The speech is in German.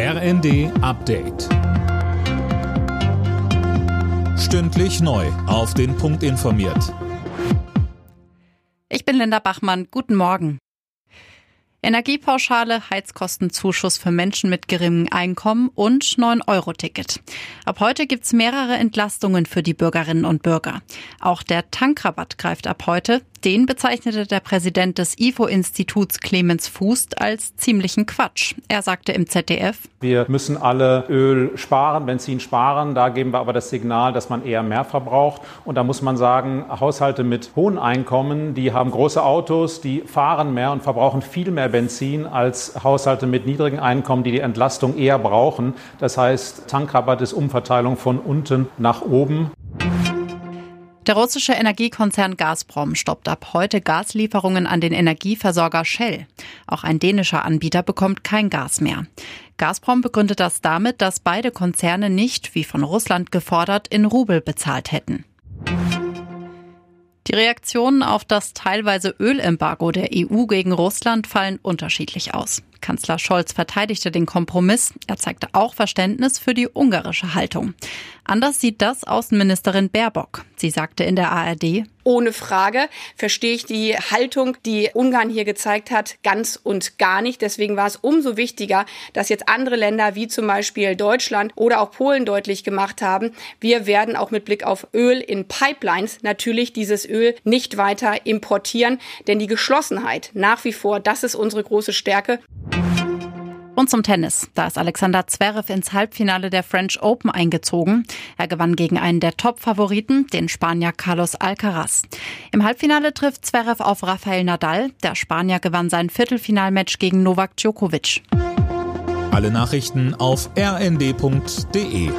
RND Update. Stündlich neu. Auf den Punkt informiert. Ich bin Linda Bachmann. Guten Morgen. Energiepauschale, Heizkostenzuschuss für Menschen mit geringem Einkommen und 9-Euro-Ticket. Ab heute gibt's mehrere Entlastungen für die Bürgerinnen und Bürger. Auch der Tankrabatt greift ab heute. Den bezeichnete der Präsident des IFO-Instituts Clemens Fuß als ziemlichen Quatsch. Er sagte im ZDF, Wir müssen alle Öl sparen, Benzin sparen. Da geben wir aber das Signal, dass man eher mehr verbraucht. Und da muss man sagen, Haushalte mit hohen Einkommen, die haben große Autos, die fahren mehr und verbrauchen viel mehr Benzin als Haushalte mit niedrigen Einkommen, die die Entlastung eher brauchen. Das heißt, Tankrabatt ist Umverteilung von unten nach oben. Der russische Energiekonzern Gazprom stoppt ab heute Gaslieferungen an den Energieversorger Shell. Auch ein dänischer Anbieter bekommt kein Gas mehr. Gazprom begründet das damit, dass beide Konzerne nicht, wie von Russland gefordert, in Rubel bezahlt hätten. Die Reaktionen auf das teilweise Ölembargo der EU gegen Russland fallen unterschiedlich aus. Kanzler Scholz verteidigte den Kompromiss. Er zeigte auch Verständnis für die ungarische Haltung. Anders sieht das Außenministerin Baerbock. Sie sagte in der ARD, ohne Frage verstehe ich die Haltung, die Ungarn hier gezeigt hat, ganz und gar nicht. Deswegen war es umso wichtiger, dass jetzt andere Länder wie zum Beispiel Deutschland oder auch Polen deutlich gemacht haben, wir werden auch mit Blick auf Öl in Pipelines natürlich dieses Öl nicht weiter importieren, denn die Geschlossenheit nach wie vor, das ist unsere große Stärke. Und zum Tennis. Da ist Alexander Zverev ins Halbfinale der French Open eingezogen. Er gewann gegen einen der Top-Favoriten, den Spanier Carlos Alcaraz. Im Halbfinale trifft Zverev auf Rafael Nadal. Der Spanier gewann sein Viertelfinalmatch gegen Novak Djokovic. Alle Nachrichten auf rnd.de